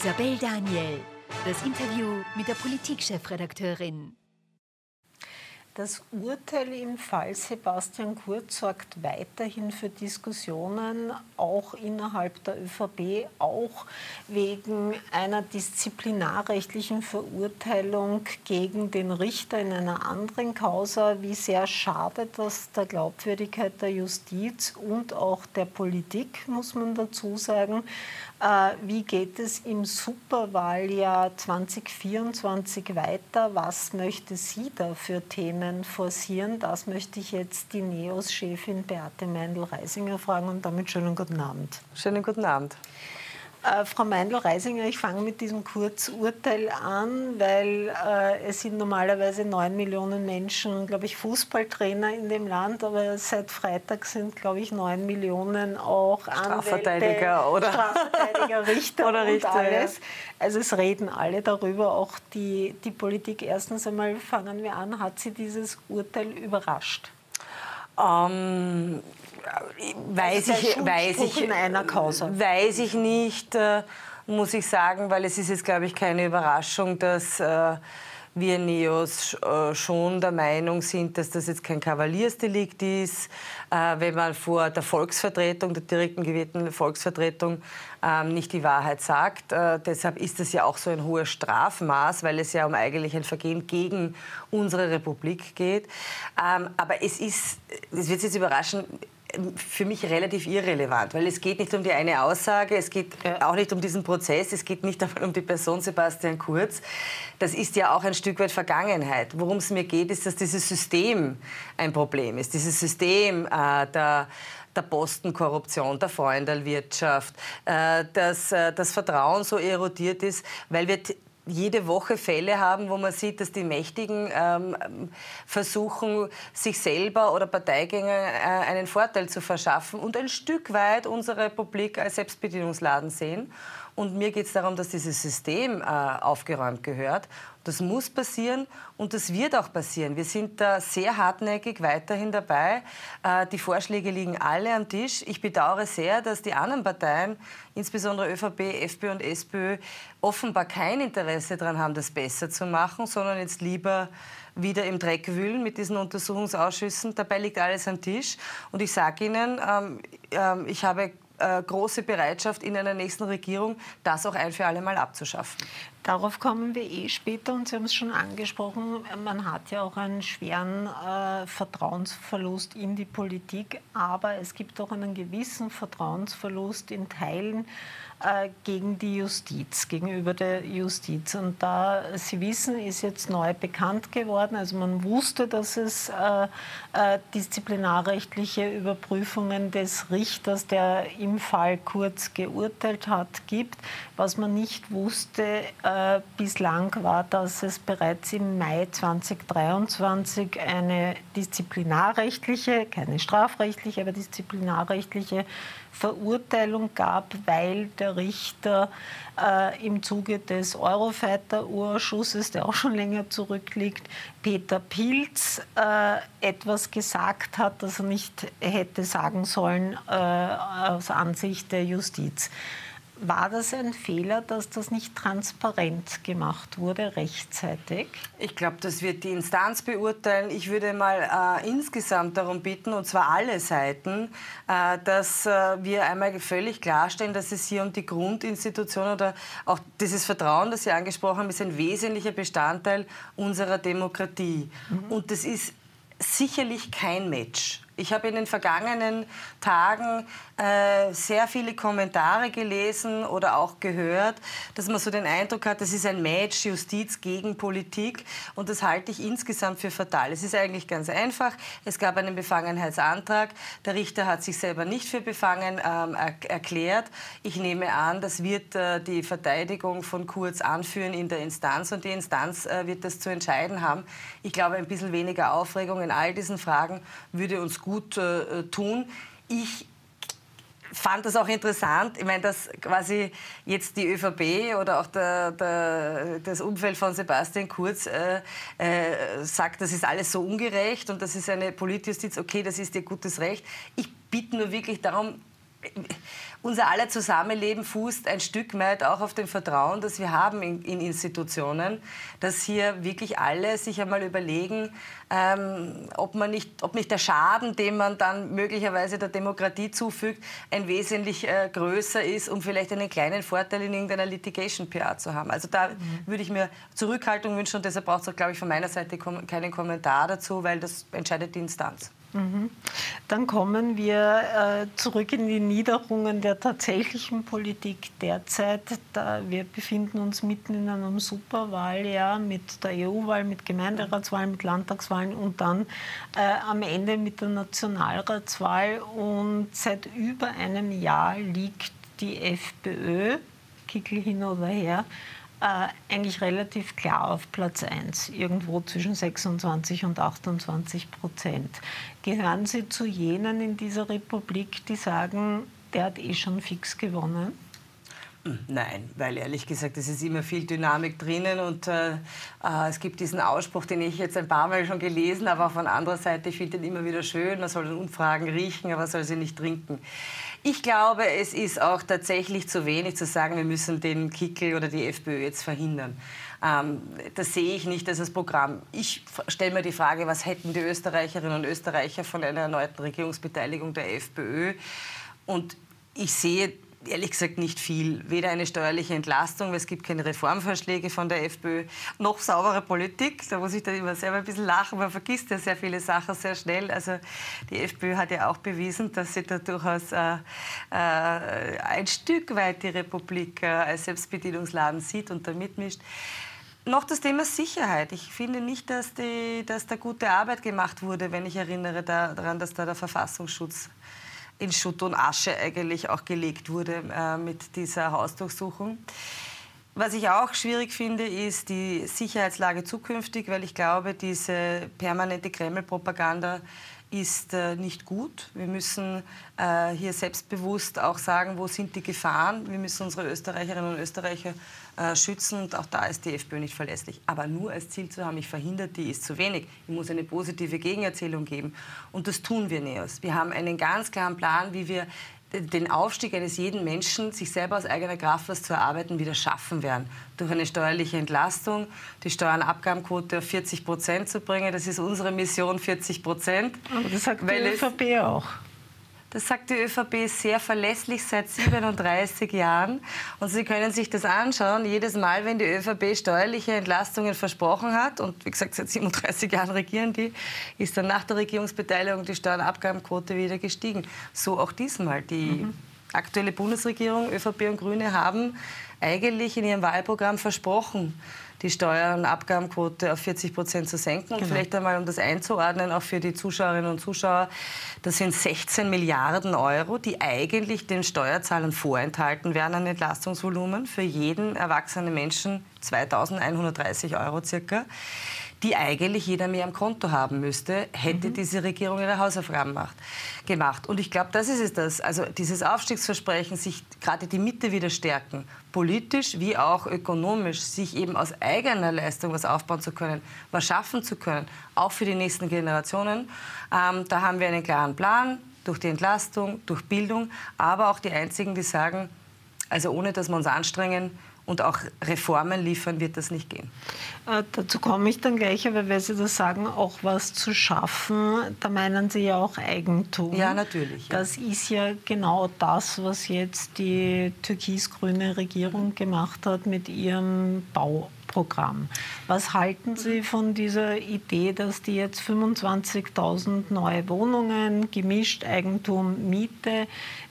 Isabel Daniel. Das Interview mit der Politikchefredakteurin. Das Urteil im Fall Sebastian Kurz sorgt weiterhin für Diskussionen, auch innerhalb der ÖVP, auch wegen einer disziplinarrechtlichen Verurteilung gegen den Richter in einer anderen Causa. Wie sehr schadet das der Glaubwürdigkeit der Justiz und auch der Politik, muss man dazu sagen. Äh, wie geht es im Superwahljahr 2024 weiter? Was möchte sie da für Themen forcieren? Das möchte ich jetzt die NEOS-Chefin Beate Meindl-Reisinger fragen und damit schönen guten Abend. Schönen guten Abend. Äh, Frau Meindl-Reisinger, ich fange mit diesem Kurzurteil an, weil äh, es sind normalerweise neun Millionen Menschen, glaube ich, Fußballtrainer in dem Land, aber seit Freitag sind, glaube ich, neun Millionen auch Strafverteidiger Anwälte, oder Strafverteidiger, Richter oder Richter, und alles. Ja. Also es reden alle darüber, auch die, die Politik. Erstens einmal fangen wir an, hat sie dieses Urteil überrascht? Ähm, weiß, ich, weiß, ich, weiß ich nicht, äh, muss ich sagen, weil es ist jetzt, glaube ich, keine Überraschung, dass äh, wir Neos äh, schon der Meinung sind, dass das jetzt kein Kavaliersdelikt ist. Äh, wenn man vor der Volksvertretung, der direkten gewählten Volksvertretung, ähm, nicht die Wahrheit sagt. Äh, deshalb ist es ja auch so ein hohes Strafmaß, weil es ja um eigentlich ein Vergehen gegen unsere Republik geht. Ähm, aber es ist, es wird jetzt überraschen, für mich relativ irrelevant, weil es geht nicht um die eine Aussage, es geht auch nicht um diesen Prozess, es geht nicht einmal um die Person Sebastian Kurz. Das ist ja auch ein Stück weit Vergangenheit. Worum es mir geht, ist, dass dieses System ein Problem ist. Dieses System äh, der der Postenkorruption, der Freundelwirtschaft, äh, dass äh, das Vertrauen so erodiert ist, weil wir jede Woche Fälle haben, wo man sieht, dass die Mächtigen ähm, versuchen, sich selber oder Parteigänger äh, einen Vorteil zu verschaffen und ein Stück weit unsere Republik als Selbstbedienungsladen sehen. Und mir geht es darum, dass dieses System äh, aufgeräumt gehört. Das muss passieren und das wird auch passieren. Wir sind da sehr hartnäckig weiterhin dabei. Äh, die Vorschläge liegen alle am Tisch. Ich bedauere sehr, dass die anderen Parteien, insbesondere ÖVP, FPÖ und SPÖ, offenbar kein Interesse daran haben, das besser zu machen, sondern jetzt lieber wieder im Dreck wühlen mit diesen Untersuchungsausschüssen. Dabei liegt alles am Tisch. Und ich sage Ihnen, ähm, ähm, ich habe große Bereitschaft in einer nächsten Regierung, das auch ein für alle Mal abzuschaffen. Darauf kommen wir eh später und Sie haben es schon angesprochen, man hat ja auch einen schweren äh, Vertrauensverlust in die Politik, aber es gibt auch einen gewissen Vertrauensverlust in Teilen äh, gegen die Justiz, gegenüber der Justiz. Und da, Sie wissen, ist jetzt neu bekannt geworden, also man wusste, dass es äh, äh, disziplinarrechtliche Überprüfungen des Richters, der im Fall Kurz geurteilt hat, gibt. Was man nicht wusste äh, bislang war, dass es bereits im Mai 2023 eine disziplinarrechtliche, keine strafrechtliche, aber disziplinarrechtliche Verurteilung gab, weil der Richter äh, im Zuge des Eurofighter-Urschusses, der auch schon länger zurückliegt, Peter Pilz äh, etwas gesagt hat, das er nicht hätte sagen sollen äh, aus Ansicht der Justiz. War das ein Fehler, dass das nicht transparent gemacht wurde, rechtzeitig? Ich glaube, das wird die Instanz beurteilen. Ich würde mal äh, insgesamt darum bitten, und zwar alle Seiten, äh, dass äh, wir einmal völlig klarstellen, dass es hier um die Grundinstitution oder auch dieses Vertrauen, das Sie angesprochen haben, ist ein wesentlicher Bestandteil unserer Demokratie. Mhm. Und das ist sicherlich kein Match. Ich habe in den vergangenen Tagen äh, sehr viele Kommentare gelesen oder auch gehört, dass man so den Eindruck hat, das ist ein Match Justiz gegen Politik und das halte ich insgesamt für fatal. Es ist eigentlich ganz einfach. Es gab einen Befangenheitsantrag. Der Richter hat sich selber nicht für befangen ähm, er erklärt. Ich nehme an, das wird äh, die Verteidigung von Kurz anführen in der Instanz und die Instanz äh, wird das zu entscheiden haben. Ich glaube, ein bisschen weniger Aufregung in all diesen Fragen würde uns gut äh, tun. Ich fand das auch interessant. Ich meine, dass quasi jetzt die ÖVP oder auch der, der, das Umfeld von Sebastian Kurz äh, äh, sagt, das ist alles so ungerecht und das ist eine Politjustiz. Okay, das ist ihr gutes Recht. Ich bitte nur wirklich darum, unser aller Zusammenleben fußt ein Stück weit auch auf dem Vertrauen, das wir haben in, in Institutionen, dass hier wirklich alle sich einmal überlegen, ähm, ob, man nicht, ob nicht der Schaden, den man dann möglicherweise der Demokratie zufügt, ein wesentlich äh, größer ist, um vielleicht einen kleinen Vorteil in irgendeiner Litigation-PR zu haben. Also da mhm. würde ich mir Zurückhaltung wünschen und deshalb braucht es auch, glaube ich, von meiner Seite keinen Kommentar dazu, weil das entscheidet die Instanz. Dann kommen wir äh, zurück in die Niederungen der tatsächlichen Politik derzeit. Wir befinden uns mitten in einem Superwahljahr mit der EU-Wahl, mit Gemeinderatswahlen, mit Landtagswahlen und dann äh, am Ende mit der Nationalratswahl. Und seit über einem Jahr liegt die FPÖ, Kickel hin oder her, äh, eigentlich relativ klar auf Platz 1, irgendwo zwischen 26 und 28 Prozent. Gehören Sie zu jenen in dieser Republik, die sagen, der hat eh schon fix gewonnen? Nein, weil ehrlich gesagt, es ist immer viel Dynamik drinnen und äh, äh, es gibt diesen Ausspruch, den ich jetzt ein paar Mal schon gelesen habe, aber von anderer Seite, ich finde den immer wieder schön, man soll den Umfragen riechen, aber soll sie nicht trinken. Ich glaube, es ist auch tatsächlich zu wenig zu sagen, wir müssen den Kickel oder die FPÖ jetzt verhindern. Ähm, das sehe ich nicht als das Programm. Ich stelle mir die Frage, was hätten die Österreicherinnen und Österreicher von einer erneuten Regierungsbeteiligung der FPÖ? Und ich sehe ehrlich gesagt nicht viel. Weder eine steuerliche Entlastung, weil es gibt keine Reformvorschläge von der FPÖ, noch saubere Politik. Da muss ich dann immer selber ein bisschen lachen. Man vergisst ja sehr viele Sachen sehr schnell. Also die FPÖ hat ja auch bewiesen, dass sie da durchaus äh, äh, ein Stück weit die Republik äh, als Selbstbedienungsladen sieht und da mitmischt. Noch das Thema Sicherheit. Ich finde nicht, dass, die, dass da gute Arbeit gemacht wurde, wenn ich erinnere daran, dass da der Verfassungsschutz in Schutt und Asche eigentlich auch gelegt wurde äh, mit dieser Hausdurchsuchung. Was ich auch schwierig finde, ist die Sicherheitslage zukünftig, weil ich glaube, diese permanente Kreml-Propaganda ist äh, nicht gut. Wir müssen äh, hier selbstbewusst auch sagen, wo sind die Gefahren. Wir müssen unsere Österreicherinnen und Österreicher äh, schützen und auch da ist die FPÖ nicht verlässlich. Aber nur als Ziel zu haben, ich verhindere die, ist zu wenig. Ich muss eine positive Gegenerzählung geben und das tun wir, Neos. Wir haben einen ganz klaren Plan, wie wir den Aufstieg eines jeden Menschen, sich selber aus eigener Kraft was zu erarbeiten, wieder schaffen werden. Durch eine steuerliche Entlastung, die Steuernabgabenquote auf 40 Prozent zu bringen. Das ist unsere Mission, 40 Prozent. Aber das sagt die ÖVP auch. Das sagt die ÖVP sehr verlässlich seit 37 Jahren. Und Sie können sich das anschauen. Jedes Mal, wenn die ÖVP steuerliche Entlastungen versprochen hat, und wie gesagt, seit 37 Jahren regieren die, ist dann nach der Regierungsbeteiligung die Steuernabgabenquote wieder gestiegen. So auch diesmal. Die mhm. aktuelle Bundesregierung, ÖVP und Grüne, haben eigentlich in ihrem Wahlprogramm versprochen, die Steuer- und Abgabenquote auf 40 Prozent zu senken. Und genau. vielleicht einmal, um das einzuordnen, auch für die Zuschauerinnen und Zuschauer, das sind 16 Milliarden Euro, die eigentlich den Steuerzahlern vorenthalten werden an Entlastungsvolumen. Für jeden erwachsenen Menschen 2.130 Euro circa die eigentlich jeder mehr am Konto haben müsste, hätte mhm. diese Regierung ihre Hausaufgaben macht, gemacht. Und ich glaube, das ist es das. Also dieses Aufstiegsversprechen, sich gerade die Mitte wieder stärken, politisch wie auch ökonomisch, sich eben aus eigener Leistung was aufbauen zu können, was schaffen zu können, auch für die nächsten Generationen. Ähm, da haben wir einen klaren Plan durch die Entlastung, durch Bildung, aber auch die einzigen, die sagen, also ohne dass wir uns anstrengen, und auch Reformen liefern wird das nicht gehen. Äh, dazu komme ich dann gleich, aber weil Sie das sagen, auch was zu schaffen, da meinen Sie ja auch Eigentum. Ja, natürlich. Ja. Das ist ja genau das, was jetzt die türkis-grüne Regierung gemacht hat mit ihrem Bau. Programm. Was halten Sie von dieser Idee, dass die jetzt 25.000 neue Wohnungen, gemischt Eigentum, Miete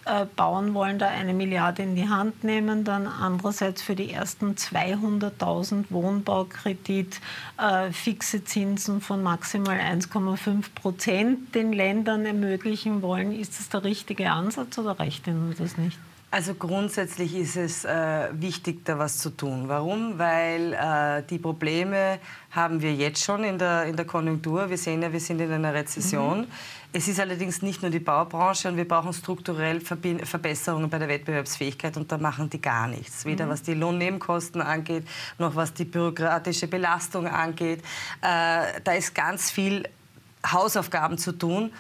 äh, bauen wollen, da eine Milliarde in die Hand nehmen, dann andererseits für die ersten 200.000 Wohnbaukredit äh, fixe Zinsen von maximal 1,5 Prozent den Ländern ermöglichen wollen? Ist das der richtige Ansatz oder reicht Ihnen das nicht? Also grundsätzlich ist es äh, wichtig, da was zu tun. Warum? Weil äh, die Probleme haben wir jetzt schon in der, in der Konjunktur. Wir sehen ja, wir sind in einer Rezession. Mhm. Es ist allerdings nicht nur die Baubranche und wir brauchen strukturell Verbesserungen bei der Wettbewerbsfähigkeit und da machen die gar nichts. Weder mhm. was die Lohnnebenkosten angeht, noch was die bürokratische Belastung angeht. Äh, da ist ganz viel Hausaufgaben zu tun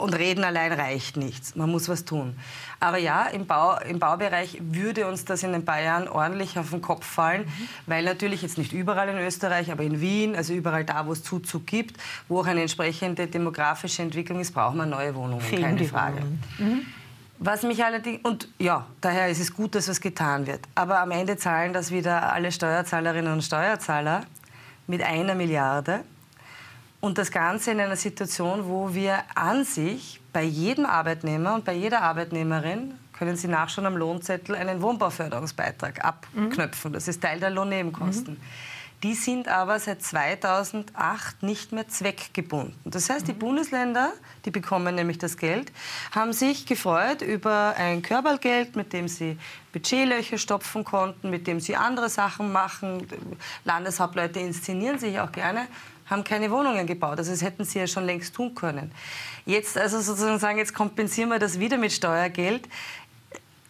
Und reden allein reicht nichts. Man muss was tun. Aber ja, im, Bau, im Baubereich würde uns das in ein paar Jahren ordentlich auf den Kopf fallen, mhm. weil natürlich jetzt nicht überall in Österreich, aber in Wien, also überall da, wo es Zuzug gibt, wo auch eine entsprechende demografische Entwicklung ist, braucht man neue Wohnungen, Fehlen keine Frage. Mhm. Was mich allerdings, und ja, daher ist es gut, dass was getan wird. Aber am Ende zahlen das wieder alle Steuerzahlerinnen und Steuerzahler mit einer Milliarde. Und das Ganze in einer Situation, wo wir an sich bei jedem Arbeitnehmer und bei jeder Arbeitnehmerin, können Sie nachschauen am Lohnzettel, einen Wohnbauförderungsbeitrag abknöpfen. Das ist Teil der Lohnnebenkosten. Mhm. Die sind aber seit 2008 nicht mehr zweckgebunden. Das heißt, die mhm. Bundesländer, die bekommen nämlich das Geld, haben sich gefreut über ein Körpergeld, mit dem sie Budgetlöcher stopfen konnten, mit dem sie andere Sachen machen. Landeshauptleute inszenieren sich auch gerne haben keine Wohnungen gebaut. Also das hätten sie ja schon längst tun können. Jetzt also sozusagen sagen, jetzt kompensieren wir das wieder mit Steuergeld.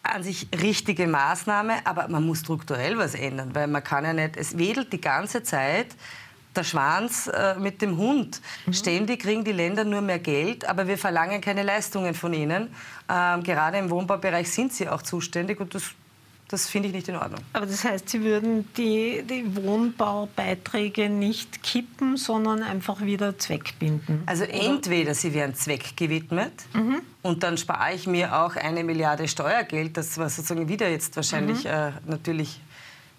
An sich richtige Maßnahme, aber man muss strukturell was ändern, weil man kann ja nicht, es wedelt die ganze Zeit der Schwanz äh, mit dem Hund. Mhm. Ständig kriegen die Länder nur mehr Geld, aber wir verlangen keine Leistungen von ihnen. Ähm, gerade im Wohnbaubereich sind sie auch zuständig und das das finde ich nicht in Ordnung. Aber das heißt, Sie würden die, die, Wohnbaubeiträge nicht kippen, sondern einfach wieder zweckbinden? Also entweder sie werden zweckgewidmet mhm. und dann spare ich mir auch eine Milliarde Steuergeld, das was sozusagen wieder jetzt wahrscheinlich mhm. äh, natürlich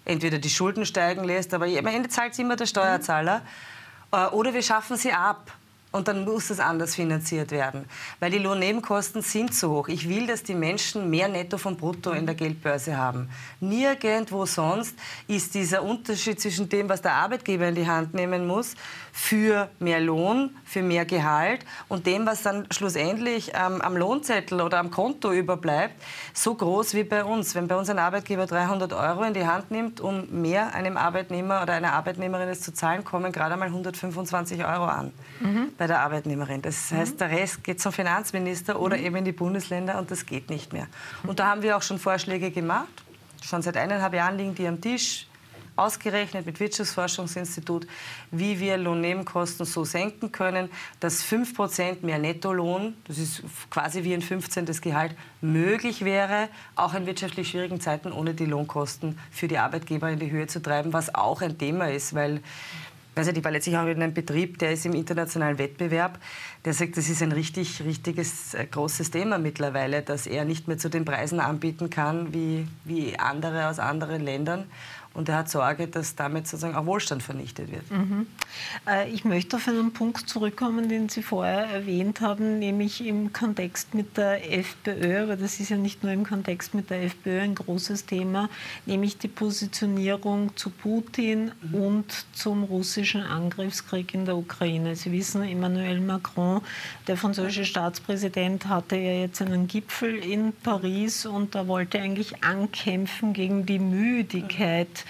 entweder die Schulden steigen lässt, aber am Ende zahlt sie immer der Steuerzahler. Mhm. Äh, oder wir schaffen sie ab. Und dann muss es anders finanziert werden. Weil die Lohnnebenkosten sind zu hoch. Ich will, dass die Menschen mehr Netto von Brutto in der Geldbörse haben. Nirgendwo sonst ist dieser Unterschied zwischen dem, was der Arbeitgeber in die Hand nehmen muss, für mehr Lohn, für mehr Gehalt und dem, was dann schlussendlich ähm, am Lohnzettel oder am Konto überbleibt, so groß wie bei uns. Wenn bei uns ein Arbeitgeber 300 Euro in die Hand nimmt, um mehr einem Arbeitnehmer oder einer Arbeitnehmerin es zu zahlen, kommen gerade mal 125 Euro an. Mhm bei der Arbeitnehmerin. Das heißt, der Rest geht zum Finanzminister oder mhm. eben in die Bundesländer und das geht nicht mehr. Und da haben wir auch schon Vorschläge gemacht. Schon seit eineinhalb Jahren liegen die am Tisch ausgerechnet mit Wirtschaftsforschungsinstitut, wie wir Lohnnebenkosten so senken können, dass 5% mehr Nettolohn, das ist quasi wie ein 15. Gehalt, möglich wäre, auch in wirtschaftlich schwierigen Zeiten ohne die Lohnkosten für die Arbeitgeber in die Höhe zu treiben, was auch ein Thema ist, weil also ich war letztlich auch in einem Betrieb, der ist im internationalen Wettbewerb. Der sagt, das ist ein richtig, richtiges, äh, großes Thema mittlerweile, dass er nicht mehr zu den Preisen anbieten kann wie, wie andere aus anderen Ländern. Und er hat Sorge, dass damit sozusagen auch Wohlstand vernichtet wird. Mhm. Äh, ich möchte auf einen Punkt zurückkommen, den Sie vorher erwähnt haben, nämlich im Kontext mit der FPÖ, aber das ist ja nicht nur im Kontext mit der FPÖ ein großes Thema, nämlich die Positionierung zu Putin mhm. und zum russischen Angriffskrieg in der Ukraine. Sie wissen, Emmanuel Macron, der französische Staatspräsident, hatte ja jetzt einen Gipfel in Paris und da wollte eigentlich ankämpfen gegen die Müdigkeit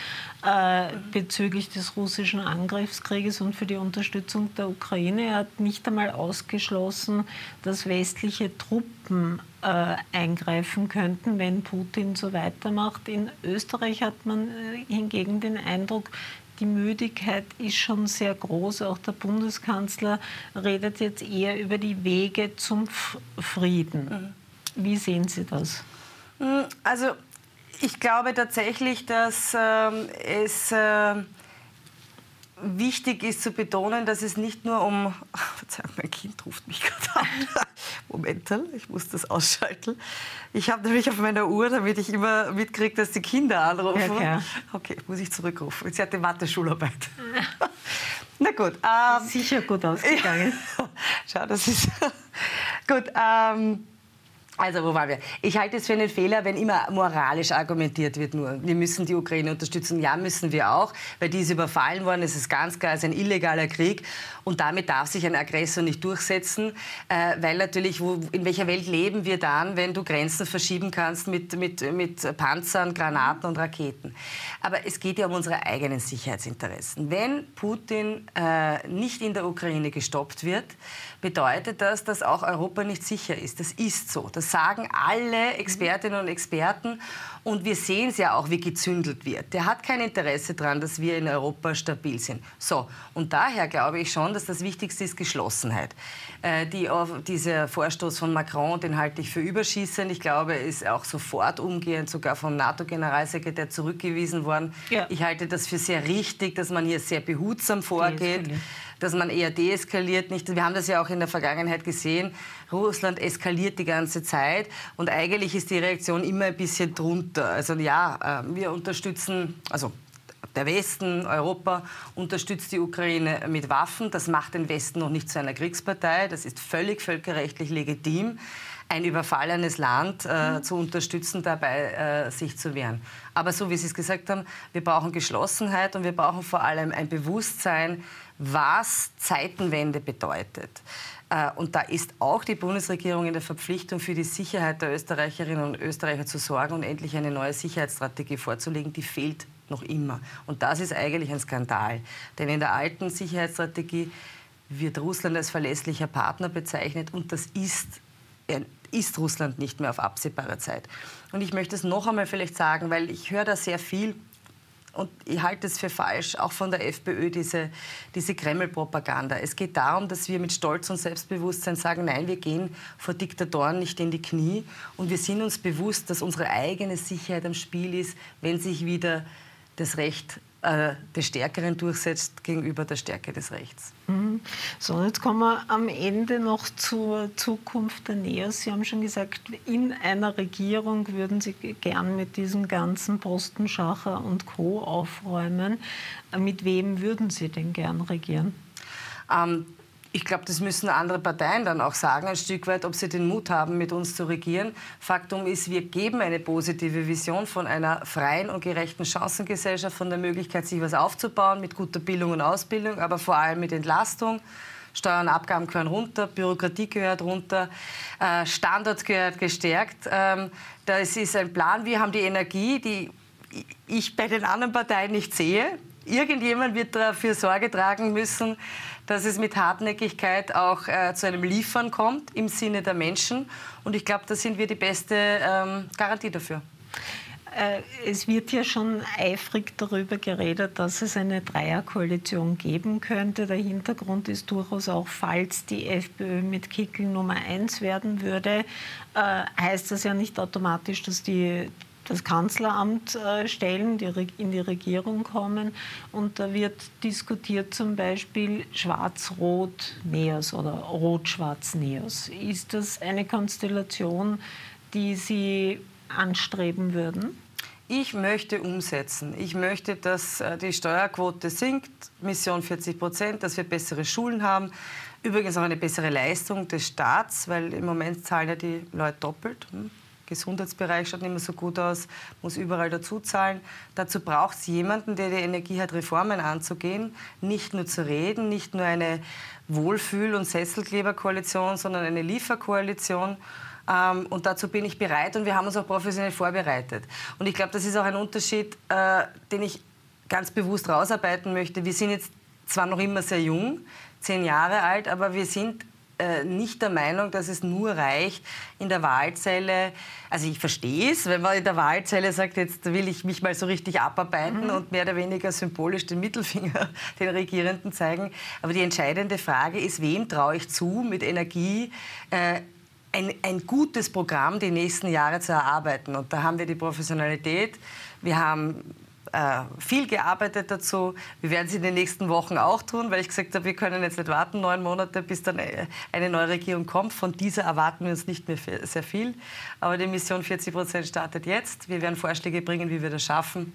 äh, bezüglich des russischen Angriffskrieges und für die Unterstützung der Ukraine. Er hat nicht einmal ausgeschlossen, dass westliche Truppen äh, eingreifen könnten, wenn Putin so weitermacht. In Österreich hat man äh, hingegen den Eindruck, die Müdigkeit ist schon sehr groß. Auch der Bundeskanzler redet jetzt eher über die Wege zum Frieden. Mhm. Wie sehen Sie das? Also ich glaube tatsächlich, dass ähm, es äh, wichtig ist zu betonen, dass es nicht nur um. Verzeihung, mein Kind ruft mich gerade an. Moment, ich muss das ausschalten. Ich habe nämlich auf meiner Uhr, damit ich immer mitkriege, dass die Kinder anrufen. Ja, okay, muss ich zurückrufen. Sie hat die Mathe-Schularbeit. Na gut. Ähm, Sicher gut ausgegangen. Schau, das ist. gut. Ähm, also, wo waren wir? Ich halte es für einen Fehler, wenn immer moralisch argumentiert wird nur. Wir müssen die Ukraine unterstützen. Ja, müssen wir auch, weil die ist überfallen worden. Es ist ganz klar, es ist ein illegaler Krieg. Und damit darf sich ein Aggressor nicht durchsetzen, äh, weil natürlich, wo, in welcher Welt leben wir dann, wenn du Grenzen verschieben kannst mit, mit, mit Panzern, Granaten und Raketen. Aber es geht ja um unsere eigenen Sicherheitsinteressen. Wenn Putin äh, nicht in der Ukraine gestoppt wird, bedeutet das, dass auch Europa nicht sicher ist. Das ist so. Das Das sagen alle Expertinnen und Experten. Und wir sehen es ja auch, wie gezündelt wird. Der hat kein Interesse daran, dass wir in Europa stabil sind. So, und daher glaube ich schon, dass das Wichtigste ist Geschlossenheit. Äh, die, dieser Vorstoß von Macron, den halte ich für überschießend. Ich glaube, er ist auch sofort umgehend sogar vom NATO-Generalsekretär zurückgewiesen worden. Ja. Ich halte das für sehr richtig, dass man hier sehr behutsam vorgeht dass man eher deeskaliert. Nicht, wir haben das ja auch in der Vergangenheit gesehen. Russland eskaliert die ganze Zeit und eigentlich ist die Reaktion immer ein bisschen drunter. Also ja, äh, wir unterstützen, also der Westen, Europa unterstützt die Ukraine mit Waffen. Das macht den Westen noch nicht zu einer Kriegspartei. Das ist völlig völkerrechtlich legitim, ein überfallenes Land äh, mhm. zu unterstützen, dabei äh, sich zu wehren. Aber so wie Sie es gesagt haben, wir brauchen Geschlossenheit und wir brauchen vor allem ein Bewusstsein, was Zeitenwende bedeutet. Äh, und da ist auch die Bundesregierung in der Verpflichtung, für die Sicherheit der Österreicherinnen und Österreicher zu sorgen und endlich eine neue Sicherheitsstrategie vorzulegen. Die fehlt noch immer. Und das ist eigentlich ein Skandal. Denn in der alten Sicherheitsstrategie wird Russland als verlässlicher Partner bezeichnet und das ist, ist Russland nicht mehr auf absehbare Zeit. Und ich möchte es noch einmal vielleicht sagen, weil ich höre da sehr viel und ich halte es für falsch, auch von der FPÖ, diese, diese Kreml-Propaganda. Es geht darum, dass wir mit Stolz und Selbstbewusstsein sagen, nein, wir gehen vor Diktatoren nicht in die Knie und wir sind uns bewusst, dass unsere eigene Sicherheit am Spiel ist, wenn sich wieder das Recht äh, des Stärkeren durchsetzt gegenüber der Stärke des Rechts. Mhm. So, jetzt kommen wir am Ende noch zur Zukunft der NEOS. Sie haben schon gesagt, in einer Regierung würden Sie gern mit diesem ganzen Postenschacher und Co. aufräumen. Mit wem würden Sie denn gern regieren? Ähm, ich glaube, das müssen andere Parteien dann auch sagen, ein Stück weit, ob sie den Mut haben, mit uns zu regieren. Faktum ist, wir geben eine positive Vision von einer freien und gerechten Chancengesellschaft, von der Möglichkeit, sich was aufzubauen mit guter Bildung und Ausbildung, aber vor allem mit Entlastung. Steuern Abgaben gehören runter, Bürokratie gehört runter, äh, Standards gehört gestärkt. Ähm, das ist ein Plan. Wir haben die Energie, die ich bei den anderen Parteien nicht sehe. Irgendjemand wird dafür Sorge tragen müssen, dass es mit Hartnäckigkeit auch äh, zu einem Liefern kommt im Sinne der Menschen. Und ich glaube, da sind wir die beste ähm, Garantie dafür. Äh, es wird ja schon eifrig darüber geredet, dass es eine Dreierkoalition geben könnte. Der Hintergrund ist durchaus auch, falls die FPÖ mit Kickel Nummer eins werden würde, äh, heißt das ja nicht automatisch, dass die das Kanzleramt äh, stellen, die in die Regierung kommen. Und da wird diskutiert zum Beispiel Schwarz-Rot-Neos oder Rot-Schwarz-Neos. Ist das eine Konstellation, die Sie anstreben würden? Ich möchte umsetzen. Ich möchte, dass äh, die Steuerquote sinkt, Mission 40 Prozent, dass wir bessere Schulen haben. Übrigens auch eine bessere Leistung des Staats, weil im Moment zahlen ja die Leute doppelt. Gesundheitsbereich schaut nicht mehr so gut aus, muss überall dazu zahlen. Dazu braucht es jemanden, der die Energie hat, Reformen anzugehen, nicht nur zu reden, nicht nur eine Wohlfühl- und Sesselkleberkoalition, sondern eine Lieferkoalition. Ähm, und dazu bin ich bereit und wir haben uns auch professionell vorbereitet. Und ich glaube, das ist auch ein Unterschied, äh, den ich ganz bewusst rausarbeiten möchte. Wir sind jetzt zwar noch immer sehr jung, zehn Jahre alt, aber wir sind äh, nicht der Meinung, dass es nur reicht, in der Wahlzelle, also ich verstehe es, wenn man in der Wahlzelle sagt, jetzt will ich mich mal so richtig abarbeiten mhm. und mehr oder weniger symbolisch den Mittelfinger den Regierenden zeigen. Aber die entscheidende Frage ist, wem traue ich zu, mit Energie äh, ein, ein gutes Programm die nächsten Jahre zu erarbeiten. Und da haben wir die Professionalität, wir haben äh, viel gearbeitet dazu. Wir werden es in den nächsten Wochen auch tun, weil ich gesagt habe, wir können jetzt nicht warten, neun Monate, bis dann äh, eine neue Regierung kommt. Von dieser erwarten wir uns nicht mehr sehr viel. Aber die Mission 40 Prozent startet jetzt. Wir werden Vorschläge bringen, wie wir das schaffen.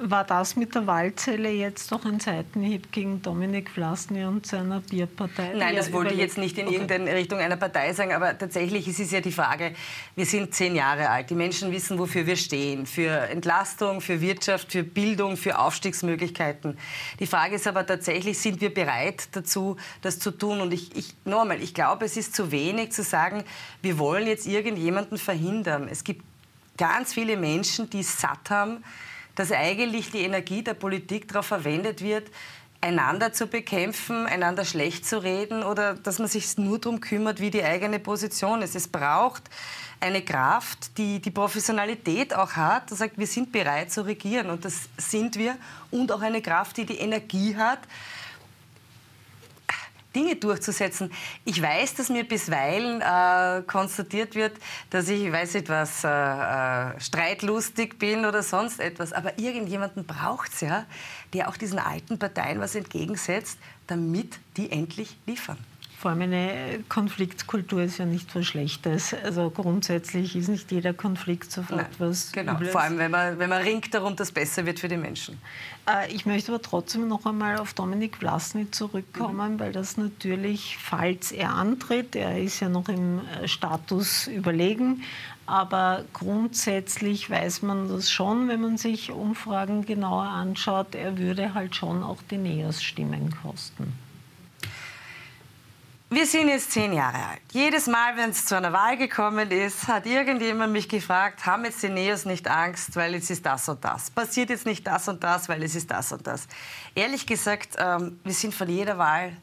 War das mit der Wahlzelle jetzt doch ein Seitenhieb gegen Dominik Vlasny und seiner Bierpartei? Nein, das wollte ich jetzt nicht in okay. irgendeine Richtung einer Partei sagen, aber tatsächlich ist es ja die Frage, wir sind zehn Jahre alt, die Menschen wissen, wofür wir stehen, für Entlastung, für Wirtschaft, für Bildung, für Aufstiegsmöglichkeiten. Die Frage ist aber tatsächlich, sind wir bereit dazu, das zu tun? Und ich, ich nochmal, ich glaube, es ist zu wenig zu sagen, wir wollen jetzt irgendjemanden verhindern. Es gibt ganz viele Menschen, die satt haben, dass eigentlich die Energie der Politik darauf verwendet wird, einander zu bekämpfen, einander schlecht zu reden oder dass man sich nur darum kümmert, wie die eigene Position ist. Es braucht eine Kraft, die die Professionalität auch hat, die sagt, wir sind bereit zu regieren und das sind wir und auch eine Kraft, die die Energie hat, Dinge durchzusetzen. Ich weiß, dass mir bisweilen äh, konstatiert wird, dass ich, weiß nicht äh, äh, streitlustig bin oder sonst etwas. Aber irgendjemanden braucht es ja, der auch diesen alten Parteien was entgegensetzt, damit die endlich liefern. Vor allem eine Konfliktkultur ist ja nicht was Schlechtes. Also grundsätzlich ist nicht jeder Konflikt sofort Nein, was Genau, Übles. vor allem wenn man, wenn man ringt darum, dass es besser wird für die Menschen. Äh, ich möchte aber trotzdem noch einmal auf Dominik Vlasny zurückkommen, mhm. weil das natürlich, falls er antritt, er ist ja noch im äh, Status überlegen, aber grundsätzlich weiß man das schon, wenn man sich Umfragen genauer anschaut, er würde halt schon auch die NEOS-Stimmen kosten. Wir sind jetzt zehn Jahre alt. Jedes Mal, wenn es zu einer Wahl gekommen ist, hat irgendjemand mich gefragt, haben jetzt die Neos nicht Angst, weil jetzt ist das und das. Passiert jetzt nicht das und das, weil es ist das und das. Ehrlich gesagt, ähm, wir sind von jeder Wahl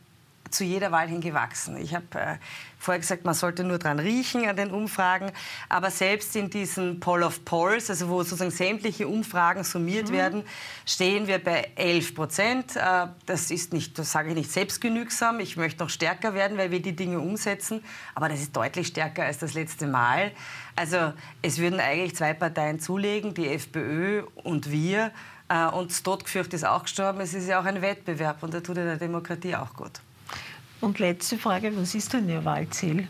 zu jeder Wahl hin gewachsen. Ich habe äh, vorher gesagt, man sollte nur dran riechen an den Umfragen, aber selbst in diesen Poll of Polls, also wo sozusagen sämtliche Umfragen summiert mhm. werden, stehen wir bei 11 Prozent. Äh, das ist nicht, das sage ich nicht selbstgenügsam. Ich möchte noch stärker werden, weil wir die Dinge umsetzen, aber das ist deutlich stärker als das letzte Mal. Also es würden eigentlich zwei Parteien zulegen, die FPÖ und wir. Äh, und Todgefürcht ist auch gestorben. Es ist ja auch ein Wettbewerb und der tut in der Demokratie auch gut. Und letzte Frage, was ist denn Ihr Wahlziel?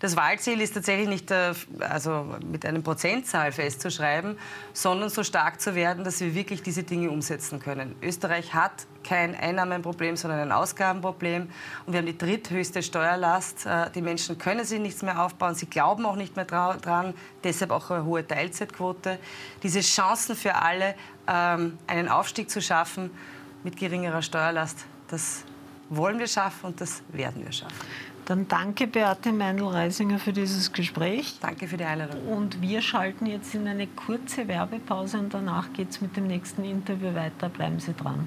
Das Wahlziel ist tatsächlich nicht äh, also mit einer Prozentzahl festzuschreiben, sondern so stark zu werden, dass wir wirklich diese Dinge umsetzen können. Österreich hat kein Einnahmenproblem, sondern ein Ausgabenproblem. Und wir haben die dritthöchste Steuerlast. Äh, die Menschen können sich nichts mehr aufbauen. Sie glauben auch nicht mehr dran. Deshalb auch eine hohe Teilzeitquote. Diese Chancen für alle, ähm, einen Aufstieg zu schaffen mit geringerer Steuerlast, das wollen wir schaffen und das werden wir schaffen. Dann danke Beate Meindl-Reisinger für dieses Gespräch. Danke für die Einladung. Und wir schalten jetzt in eine kurze Werbepause und danach geht es mit dem nächsten Interview weiter. Bleiben Sie dran.